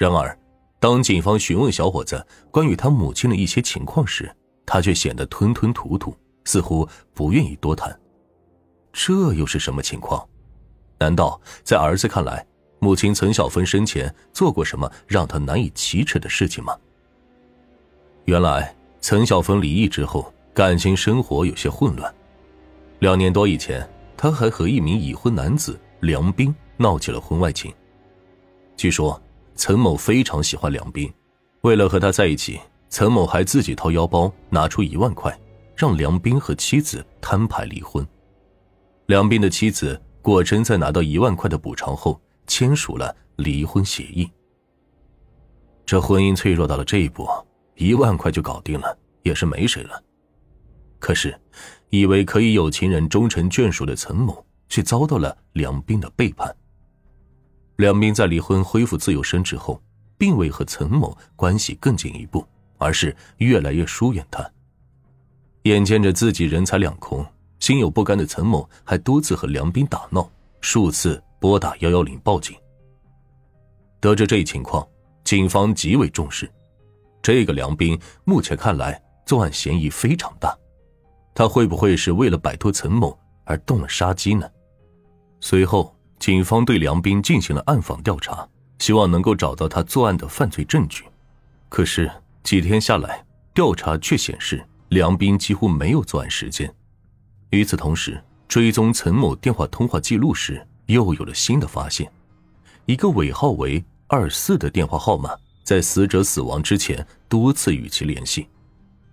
然而，当警方询问小伙子关于他母亲的一些情况时，他却显得吞吞吐吐，似乎不愿意多谈。这又是什么情况？难道在儿子看来，母亲陈小芬生前做过什么让他难以启齿的事情吗？原来，陈小芬离异之后，感情生活有些混乱。两年多以前，她还和一名已婚男子梁斌闹起了婚外情。据说，陈某非常喜欢梁斌，为了和他在一起，陈某还自己掏腰包拿出一万块，让梁斌和妻子摊牌离婚。梁斌的妻子果真在拿到一万块的补偿后，签署了离婚协议。这婚姻脆弱到了这一步，一万块就搞定了，也是没谁了。可是，以为可以有情人终成眷属的陈某，却遭到了梁斌的背叛。梁斌在离婚恢复自由身之后，并未和陈某关系更进一步，而是越来越疏远他。眼见着自己人财两空。心有不甘的陈某还多次和梁斌打闹，数次拨打幺幺零报警。得知这一情况，警方极为重视。这个梁斌目前看来作案嫌疑非常大，他会不会是为了摆脱陈某而动了杀机呢？随后，警方对梁斌进行了暗访调查，希望能够找到他作案的犯罪证据。可是几天下来，调查却显示梁斌几乎没有作案时间。与此同时，追踪陈某电话通话记录时，又有了新的发现：一个尾号为二四的电话号码，在死者死亡之前多次与其联系，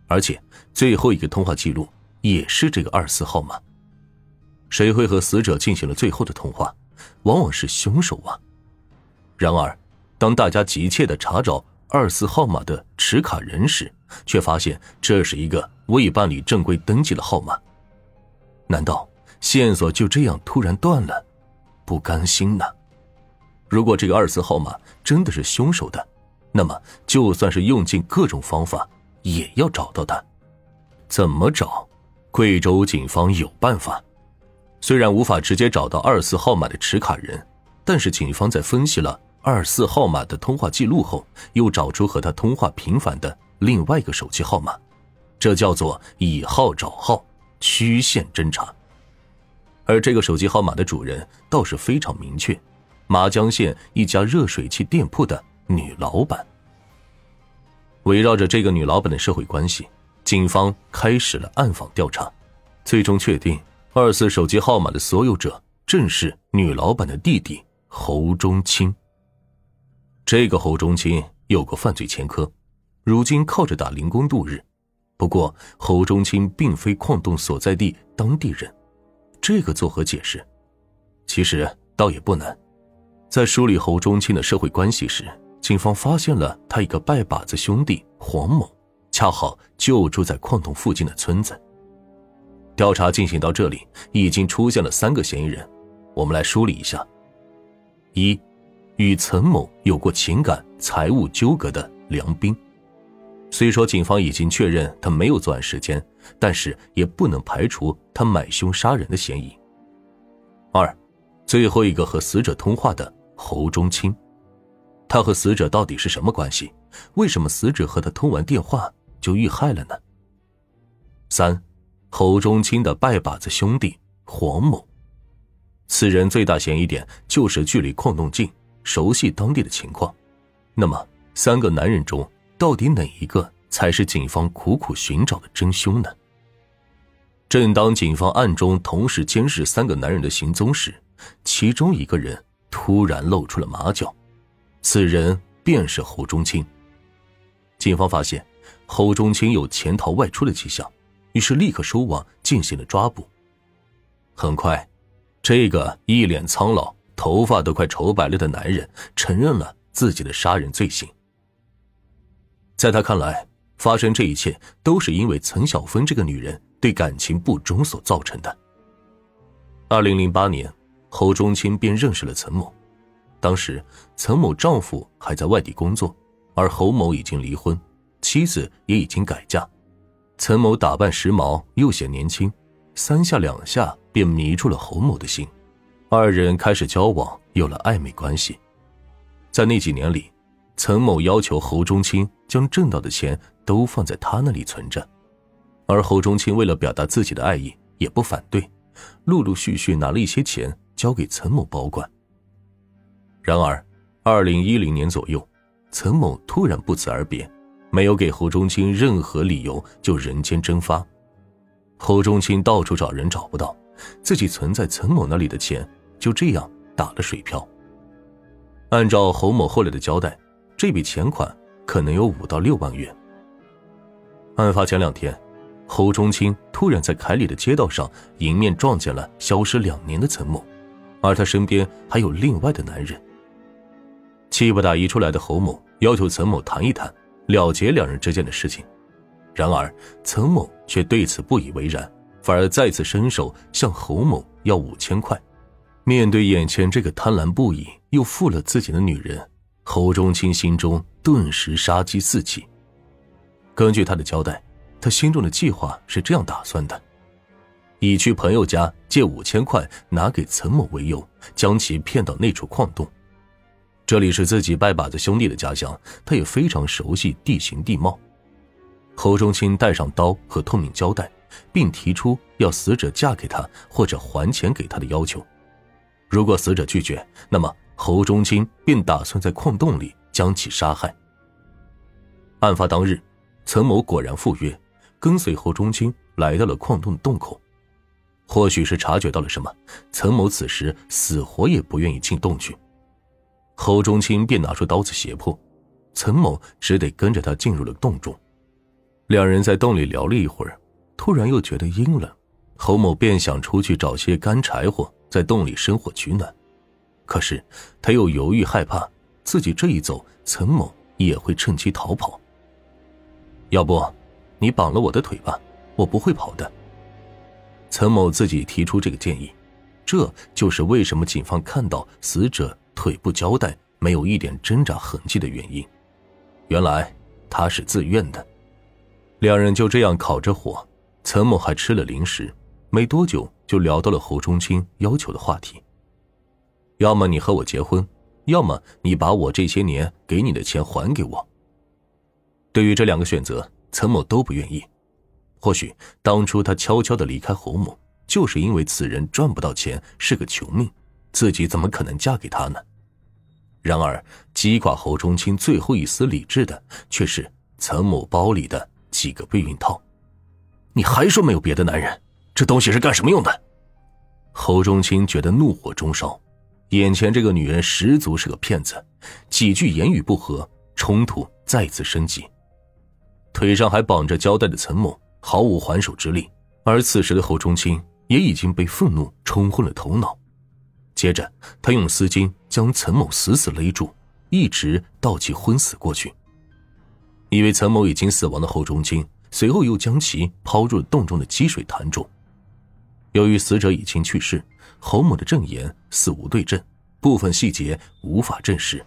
而且最后一个通话记录也是这个二四号码。谁会和死者进行了最后的通话？往往是凶手啊！然而，当大家急切的查找二四号码的持卡人时，却发现这是一个未办理正规登记的号码。难道线索就这样突然断了？不甘心呢？如果这个二四号码真的是凶手的，那么就算是用尽各种方法，也要找到他。怎么找？贵州警方有办法。虽然无法直接找到二四号码的持卡人，但是警方在分析了二四号码的通话记录后，又找出和他通话频繁的另外一个手机号码，这叫做以号找号。曲线侦查，而这个手机号码的主人倒是非常明确：麻江县一家热水器店铺的女老板。围绕着这个女老板的社会关系，警方开始了暗访调查，最终确定二四手机号码的所有者正是女老板的弟弟侯忠清。这个侯忠清有过犯罪前科，如今靠着打零工度日。不过，侯忠清并非矿洞所在地当地人，这个作何解释？其实倒也不难，在梳理侯忠清的社会关系时，警方发现了他一个拜把子兄弟黄某，恰好就住在矿洞附近的村子。调查进行到这里，已经出现了三个嫌疑人，我们来梳理一下：一，与陈某有过情感、财务纠葛的梁斌。虽说警方已经确认他没有作案时间，但是也不能排除他买凶杀人的嫌疑。二，最后一个和死者通话的侯忠清，他和死者到底是什么关系？为什么死者和他通完电话就遇害了呢？三，侯忠清的拜把子兄弟黄某，此人最大嫌疑点就是距离矿洞近，熟悉当地的情况。那么三个男人中。到底哪一个才是警方苦苦寻找的真凶呢？正当警方暗中同时监视三个男人的行踪时，其中一个人突然露出了马脚，此人便是侯忠清。警方发现侯忠清有潜逃外出的迹象，于是立刻收网进行了抓捕。很快，这个一脸苍老、头发都快愁白了的男人承认了自己的杀人罪行。在他看来，发生这一切都是因为陈小芬这个女人对感情不忠所造成的。二零零八年，侯忠清便认识了陈某，当时陈某丈夫还在外地工作，而侯某已经离婚，妻子也已经改嫁。陈某打扮时髦又显年轻，三下两下便迷住了侯某的心，二人开始交往，有了暧昧关系。在那几年里。岑某要求侯忠清将挣到的钱都放在他那里存着，而侯忠清为了表达自己的爱意，也不反对，陆陆续续拿了一些钱交给岑某保管。然而，二零一零年左右，岑某突然不辞而别，没有给侯中清任何理由就人间蒸发。侯中清到处找人找不到，自己存在岑某那里的钱就这样打了水漂。按照侯某后来的交代。这笔钱款可能有五到六万元。案发前两天，侯中清突然在凯里的街道上迎面撞见了消失两年的岑某，而他身边还有另外的男人。气不打一处来的侯某要求岑某谈一谈，了结两人之间的事情。然而，岑某却对此不以为然，反而再次伸手向侯某要五千块。面对眼前这个贪婪不已又负了自己的女人。侯忠清心中顿时杀机四起。根据他的交代，他心中的计划是这样打算的：以去朋友家借五千块拿给岑某为由，将其骗到那处矿洞。这里是自己拜把子兄弟的家乡，他也非常熟悉地形地貌。侯中清带上刀和透明胶带，并提出要死者嫁给他或者还钱给他的要求。如果死者拒绝，那么。侯中清便打算在矿洞里将其杀害。案发当日，岑某果然赴约，跟随侯中清来到了矿洞的洞口。或许是察觉到了什么，岑某此时死活也不愿意进洞去。侯忠清便拿出刀子胁迫，岑某只得跟着他进入了洞中。两人在洞里聊了一会儿，突然又觉得阴冷，侯某便想出去找些干柴火，在洞里生火取暖。可是，他又犹豫，害怕自己这一走，岑某也会趁机逃跑。要不，你绑了我的腿吧，我不会跑的。岑某自己提出这个建议，这就是为什么警方看到死者腿部胶带没有一点挣扎痕迹的原因。原来他是自愿的。两人就这样烤着火，岑某还吃了零食，没多久就聊到了侯忠清要求的话题。要么你和我结婚，要么你把我这些年给你的钱还给我。对于这两个选择，岑某都不愿意。或许当初他悄悄的离开侯某，就是因为此人赚不到钱，是个穷命，自己怎么可能嫁给他呢？然而击垮侯忠清最后一丝理智的，却是岑某包里的几个避孕套。你还说没有别的男人？这东西是干什么用的？侯忠清觉得怒火中烧。眼前这个女人十足是个骗子，几句言语不合，冲突再次升级。腿上还绑着胶带的岑某毫无还手之力，而此时的侯忠清也已经被愤怒冲昏了头脑。接着，他用丝巾将岑某死死勒住，一直到其昏死过去。以为岑某已经死亡的侯忠清，随后又将其抛入洞中的积水潭中。由于死者已经去世。侯某的证言死无对证，部分细节无法证实。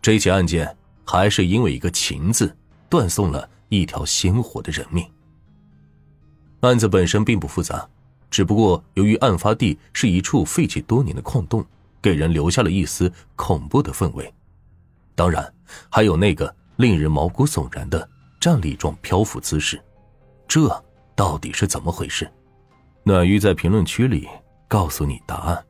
这起案件还是因为一个“情”字，断送了一条鲜活的人命。案子本身并不复杂，只不过由于案发地是一处废弃多年的矿洞，给人留下了一丝恐怖的氛围。当然，还有那个令人毛骨悚然的站立状漂浮姿势，这到底是怎么回事？暖玉在评论区里。告诉你答案。